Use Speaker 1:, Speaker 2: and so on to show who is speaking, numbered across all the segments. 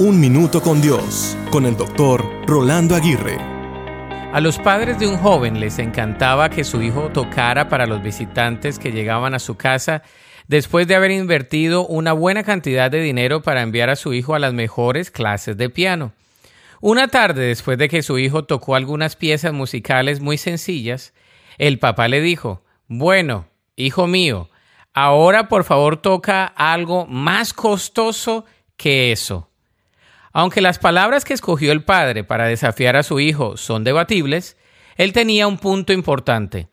Speaker 1: Un Minuto con Dios, con el doctor Rolando Aguirre.
Speaker 2: A los padres de un joven les encantaba que su hijo tocara para los visitantes que llegaban a su casa después de haber invertido una buena cantidad de dinero para enviar a su hijo a las mejores clases de piano. Una tarde después de que su hijo tocó algunas piezas musicales muy sencillas, el papá le dijo, Bueno, hijo mío, ahora por favor toca algo más costoso que eso. Aunque las palabras que escogió el padre para desafiar a su hijo son debatibles, él tenía un punto importante.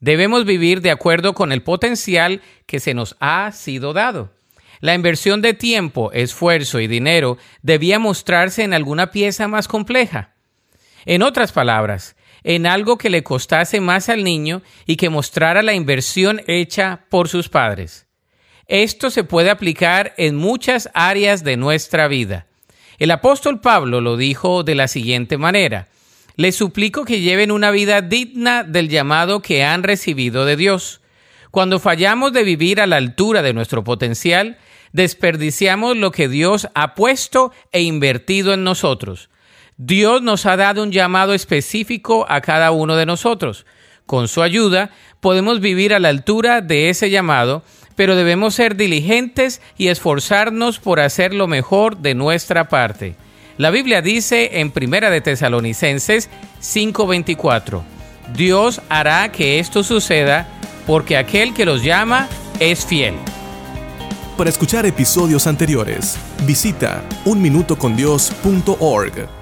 Speaker 2: Debemos vivir de acuerdo con el potencial que se nos ha sido dado. La inversión de tiempo, esfuerzo y dinero debía mostrarse en alguna pieza más compleja. En otras palabras, en algo que le costase más al niño y que mostrara la inversión hecha por sus padres. Esto se puede aplicar en muchas áreas de nuestra vida. El apóstol Pablo lo dijo de la siguiente manera, les suplico que lleven una vida digna del llamado que han recibido de Dios. Cuando fallamos de vivir a la altura de nuestro potencial, desperdiciamos lo que Dios ha puesto e invertido en nosotros. Dios nos ha dado un llamado específico a cada uno de nosotros. Con su ayuda podemos vivir a la altura de ese llamado, pero debemos ser diligentes y esforzarnos por hacer lo mejor de nuestra parte. La Biblia dice en Primera de Tesalonicenses 5:24, Dios hará que esto suceda porque aquel que los llama es fiel.
Speaker 1: Para escuchar episodios anteriores, visita unminutocondios.org.